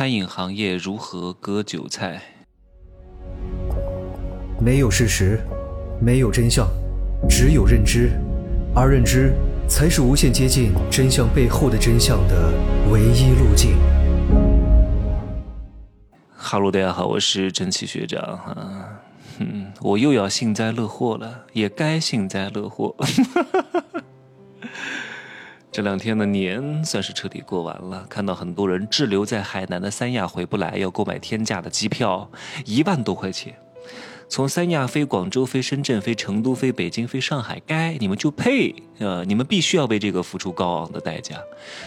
餐饮行业如何割韭菜？没有事实，没有真相，只有认知，而认知才是无限接近真相背后的真相的唯一路径。哈喽，大家好，我是真奇学长哈，嗯，我又要幸灾乐祸了，也该幸灾乐祸。这两天的年算是彻底过完了，看到很多人滞留在海南的三亚回不来，要购买天价的机票，一万多块钱，从三亚飞广州、飞深圳、飞成都、飞北京、飞上海，该你们就配，呃，你们必须要为这个付出高昂的代价。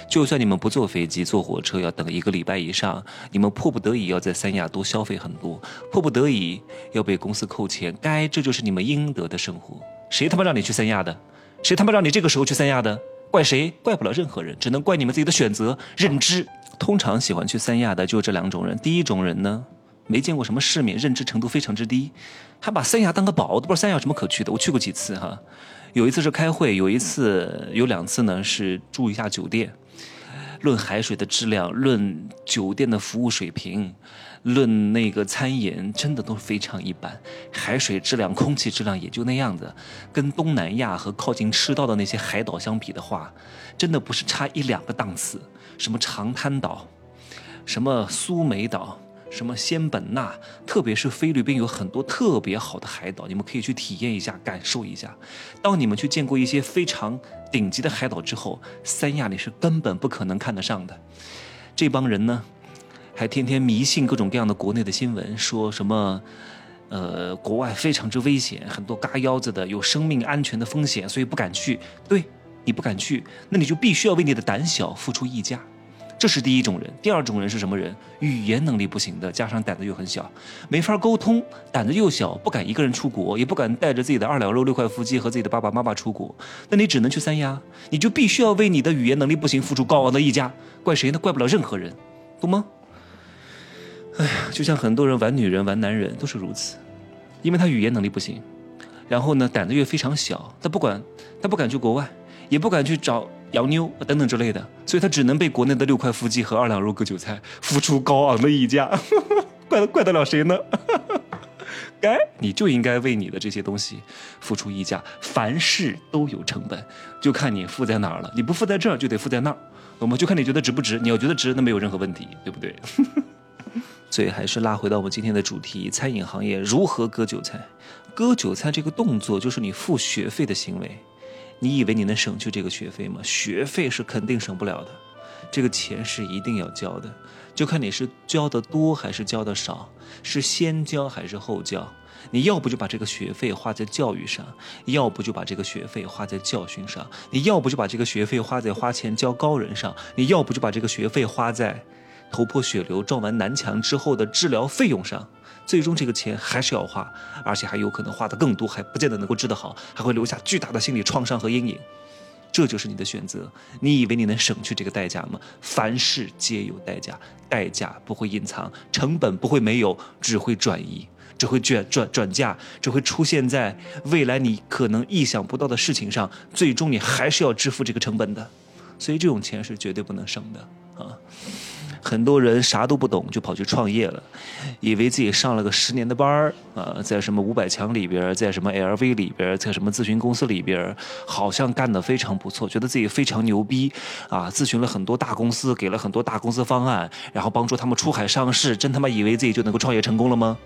就算你们不坐飞机、坐火车，要等一个礼拜以上，你们迫不得已要在三亚多消费很多，迫不得已要被公司扣钱，该这就是你们应得的生活。谁他妈让你去三亚的？谁他妈让你这个时候去三亚的？怪谁？怪不了任何人，只能怪你们自己的选择、认知。通常喜欢去三亚的就这两种人。第一种人呢，没见过什么世面，认知程度非常之低，还把三亚当个宝，都不知道三亚有什么可去的。我去过几次哈，有一次是开会，有一次有两次呢是住一下酒店。论海水的质量，论酒店的服务水平，论那个餐饮，真的都非常一般。海水质量、空气质量也就那样子，跟东南亚和靠近赤道的那些海岛相比的话，真的不是差一两个档次。什么长滩岛，什么苏梅岛。什么仙本那，特别是菲律宾有很多特别好的海岛，你们可以去体验一下，感受一下。当你们去见过一些非常顶级的海岛之后，三亚你是根本不可能看得上的。这帮人呢，还天天迷信各种各样的国内的新闻，说什么，呃，国外非常之危险，很多嘎腰子的，有生命安全的风险，所以不敢去。对，你不敢去，那你就必须要为你的胆小付出溢价。这是第一种人，第二种人是什么人？语言能力不行的，加上胆子又很小，没法沟通，胆子又小，不敢一个人出国，也不敢带着自己的二两肉六块腹肌和自己的爸爸妈妈出国，那你只能去三亚，你就必须要为你的语言能力不行付出高昂的溢价，怪谁呢？怪不了任何人，懂吗？哎呀，就像很多人玩女人、玩男人都是如此，因为他语言能力不行，然后呢，胆子又非常小，他不管，他不敢去国外，也不敢去找。洋妞等等之类的，所以他只能被国内的六块腹肌和二两肉割韭菜，付出高昂的溢价，怪怪得了谁呢？该你就应该为你的这些东西付出溢价，凡事都有成本，就看你付在哪儿了。你不付在这儿，就得付在那儿，我们就看你觉得值不值。你要觉得值，那没有任何问题，对不对？所以还是拉回到我们今天的主题：餐饮行业如何割韭菜？割韭菜这个动作就是你付学费的行为。你以为你能省去这个学费吗？学费是肯定省不了的，这个钱是一定要交的，就看你是交的多还是交的少，是先交还是后交。你要不就把这个学费花在教育上，要不就把这个学费花在教训上，你要不就把这个学费花在花钱教高人上，你要不就把这个学费花在头破血流撞完南墙之后的治疗费用上。最终这个钱还是要花，而且还有可能花的更多，还不见得能够治得好，还会留下巨大的心理创伤和阴影。这就是你的选择。你以为你能省去这个代价吗？凡事皆有代价，代价不会隐藏，成本不会没有，只会转移，只会转转转嫁，只会出现在未来你可能意想不到的事情上。最终你还是要支付这个成本的，所以这种钱是绝对不能省的。很多人啥都不懂就跑去创业了，以为自己上了个十年的班儿啊，在什么五百强里边，在什么 LV 里边，在什么咨询公司里边，好像干得非常不错，觉得自己非常牛逼啊！咨询了很多大公司，给了很多大公司方案，然后帮助他们出海上市，真他妈以为自己就能够创业成功了吗？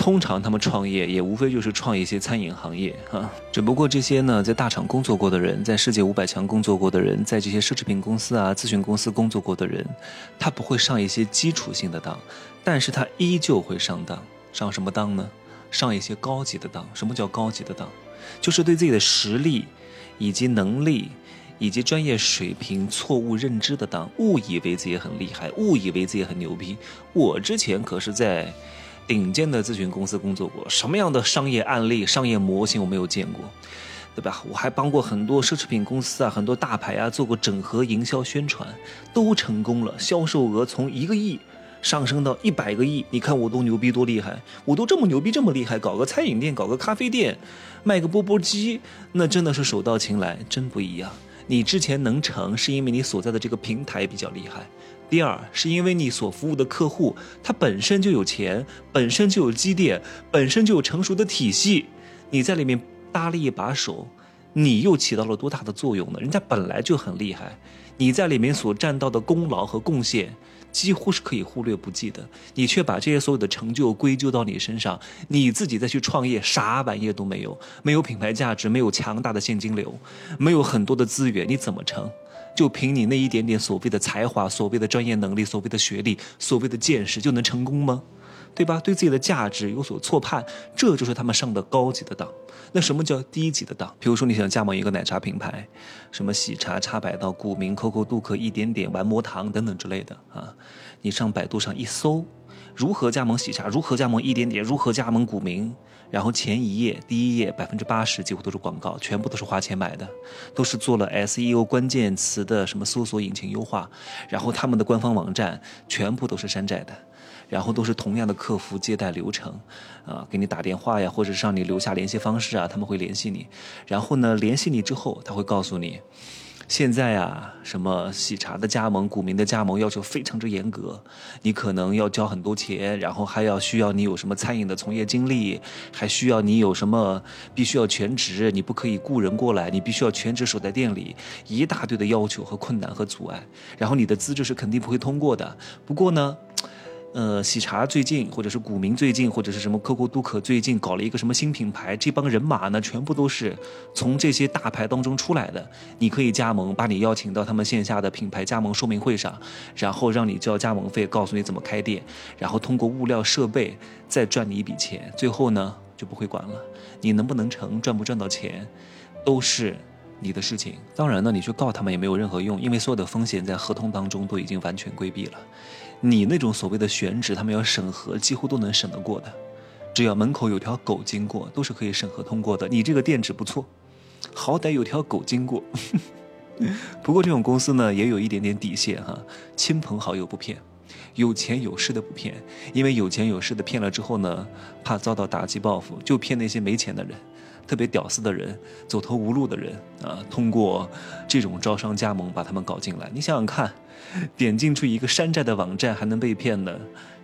通常他们创业也无非就是创一些餐饮行业啊，只不过这些呢，在大厂工作过的人，在世界五百强工作过的人，在这些奢侈品公司啊、咨询公司工作过的人，他不会上一些基础性的当，但是他依旧会上当。上什么当呢？上一些高级的当。什么叫高级的当？就是对自己的实力、以及能力、以及专业水平错误认知的当，误以为自己很厉害，误以为自己很牛逼。我之前可是在。顶尖的咨询公司工作过，什么样的商业案例、商业模型我没有见过，对吧？我还帮过很多奢侈品公司啊，很多大牌啊，做过整合营销宣传，都成功了，销售额从一个亿上升到一百个亿。你看我多牛逼，多厉害！我都这么牛逼，这么厉害，搞个餐饮店，搞个咖啡店，卖个钵钵鸡，那真的是手到擒来，真不一样。你之前能成，是因为你所在的这个平台比较厉害。第二是因为你所服务的客户他本身就有钱，本身就有积淀，本身就有成熟的体系，你在里面搭了一把手，你又起到了多大的作用呢？人家本来就很厉害，你在里面所占到的功劳和贡献。几乎是可以忽略不计的，你却把这些所有的成就归咎到你身上，你自己再去创业，啥玩意都没有，没有品牌价值，没有强大的现金流，没有很多的资源，你怎么成？就凭你那一点点所谓的才华、所谓的专业能力、所谓的学历、所谓的见识，就能成功吗？对吧？对自己的价值有所错判，这就是他们上的高级的当。那什么叫低级的当？比如说你想加盟一个奶茶品牌，什么喜茶、茶百道、古茗、COCO、杜克、一点点、玩魔糖等等之类的啊，你上百度上一搜，如何加盟喜茶，如何加盟一点点，如何加盟古茗，然后前一页、第一页百分之八十几乎都是广告，全部都是花钱买的，都是做了 SEO 关键词的什么搜索引擎优化，然后他们的官方网站全部都是山寨的。然后都是同样的客服接待流程，啊，给你打电话呀，或者让你留下联系方式啊，他们会联系你。然后呢，联系你之后，他会告诉你，现在啊，什么喜茶的加盟、股民的加盟要求非常之严格，你可能要交很多钱，然后还要需要你有什么餐饮的从业经历，还需要你有什么必须要全职，你不可以雇人过来，你必须要全职守在店里，一大堆的要求和困难和阻碍。然后你的资质是肯定不会通过的。不过呢。呃，喜茶最近，或者是古茗最近，或者是什么 COCO 都可最近搞了一个什么新品牌，这帮人马呢，全部都是从这些大牌当中出来的。你可以加盟，把你邀请到他们线下的品牌加盟说明会上，然后让你交加盟费，告诉你怎么开店，然后通过物料设备再赚你一笔钱，最后呢就不会管了。你能不能成，赚不赚到钱，都是你的事情。当然呢，你去告他们也没有任何用，因为所有的风险在合同当中都已经完全规避了。你那种所谓的选址，他们要审核，几乎都能审得过的。只要门口有条狗经过，都是可以审核通过的。你这个店址不错，好歹有条狗经过。不过这种公司呢，也有一点点底线哈，亲朋好友不骗，有钱有势的不骗，因为有钱有势的骗了之后呢，怕遭到打击报复，就骗那些没钱的人。特别屌丝的人，走投无路的人啊，通过这种招商加盟把他们搞进来。你想想看，点进去一个山寨的网站还能被骗呢，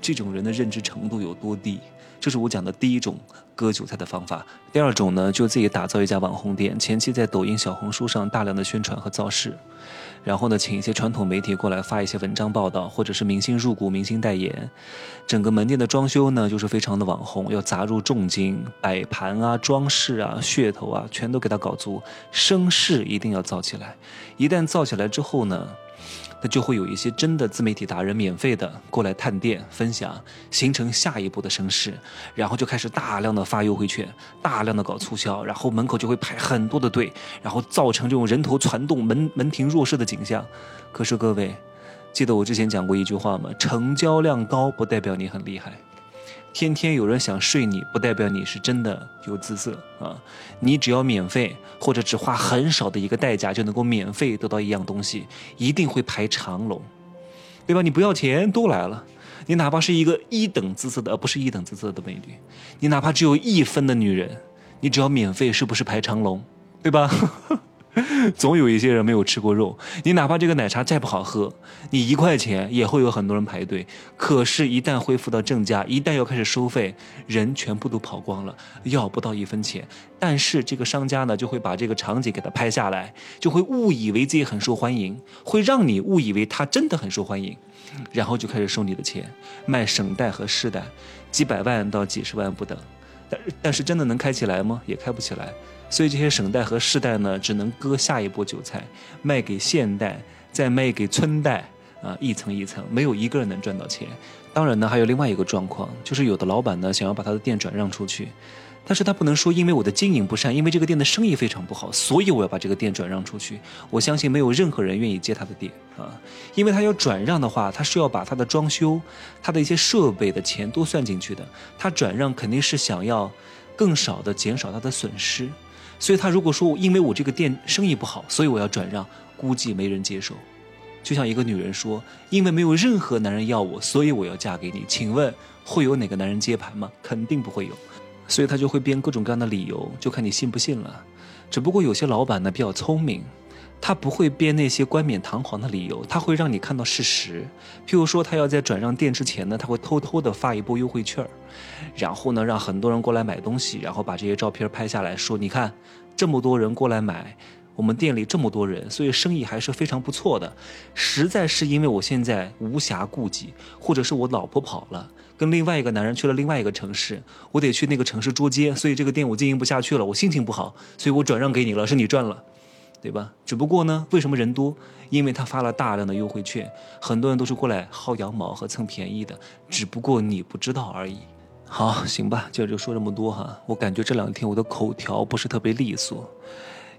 这种人的认知程度有多低？这是我讲的第一种割韭菜的方法。第二种呢，就自己打造一家网红店，前期在抖音、小红书上大量的宣传和造势。然后呢，请一些传统媒体过来发一些文章报道，或者是明星入股、明星代言。整个门店的装修呢，就是非常的网红，要砸入重金，摆盘啊、装饰啊、噱头啊，全都给他搞足，声势一定要造起来。一旦造起来之后呢？那就会有一些真的自媒体达人免费的过来探店分享，形成下一步的声势，然后就开始大量的发优惠券，大量的搞促销，然后门口就会排很多的队，然后造成这种人头攒动、门门庭若市的景象。可是各位，记得我之前讲过一句话吗？成交量高不代表你很厉害。天天有人想睡你，不代表你是真的有姿色啊！你只要免费，或者只花很少的一个代价就能够免费得到一样东西，一定会排长龙，对吧？你不要钱都来了，你哪怕是一个一等姿色的，而不是一等姿色的美女，你哪怕只有一分的女人，你只要免费，是不是排长龙，对吧？总有一些人没有吃过肉，你哪怕这个奶茶再不好喝，你一块钱也会有很多人排队。可是，一旦恢复到正价，一旦要开始收费，人全部都跑光了，要不到一分钱。但是这个商家呢，就会把这个场景给他拍下来，就会误以为自己很受欢迎，会让你误以为他真的很受欢迎，然后就开始收你的钱，卖省代和市代，几百万到几十万不等。但但是真的能开起来吗？也开不起来。所以这些省代和市代呢，只能割下一波韭菜，卖给县代，再卖给村代，啊，一层一层，没有一个人能赚到钱。当然呢，还有另外一个状况，就是有的老板呢想要把他的店转让出去，但是他不能说因为我的经营不善，因为这个店的生意非常不好，所以我要把这个店转让出去。我相信没有任何人愿意接他的店啊，因为他要转让的话，他是要把他的装修、他的一些设备的钱都算进去的。他转让肯定是想要更少的减少他的损失。所以他如果说因为我这个店生意不好，所以我要转让，估计没人接受。就像一个女人说，因为没有任何男人要我，所以我要嫁给你。请问会有哪个男人接盘吗？肯定不会有。所以他就会编各种各样的理由，就看你信不信了。只不过有些老板呢比较聪明，他不会编那些冠冕堂皇的理由，他会让你看到事实。譬如说，他要在转让店之前呢，他会偷偷的发一波优惠券然后呢，让很多人过来买东西，然后把这些照片拍下来说：“你看，这么多人过来买，我们店里这么多人，所以生意还是非常不错的。实在是因为我现在无暇顾及，或者是我老婆跑了，跟另外一个男人去了另外一个城市，我得去那个城市捉奸，所以这个店我经营不下去了，我心情不好，所以我转让给你了，是你赚了。”对吧？只不过呢，为什么人多？因为他发了大量的优惠券，很多人都是过来薅羊毛和蹭便宜的，只不过你不知道而已。好，行吧，今儿就说这么多哈。我感觉这两天我的口条不是特别利索，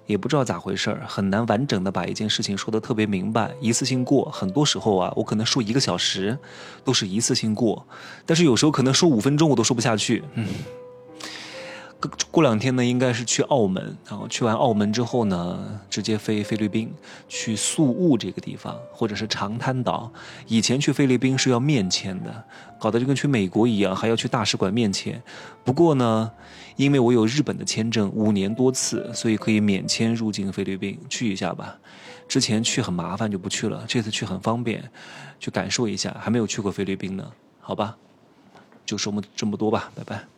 也不知道咋回事儿，很难完整的把一件事情说得特别明白，一次性过。很多时候啊，我可能说一个小时，都是一次性过，但是有时候可能说五分钟我都说不下去。嗯。过两天呢，应该是去澳门，然后去完澳门之后呢，直接飞菲律宾，去宿务这个地方，或者是长滩岛。以前去菲律宾是要面签的，搞得就跟去美国一样，还要去大使馆面签。不过呢，因为我有日本的签证，五年多次，所以可以免签入境菲律宾，去一下吧。之前去很麻烦，就不去了。这次去很方便，去感受一下。还没有去过菲律宾呢，好吧，就说么这么多吧，拜拜。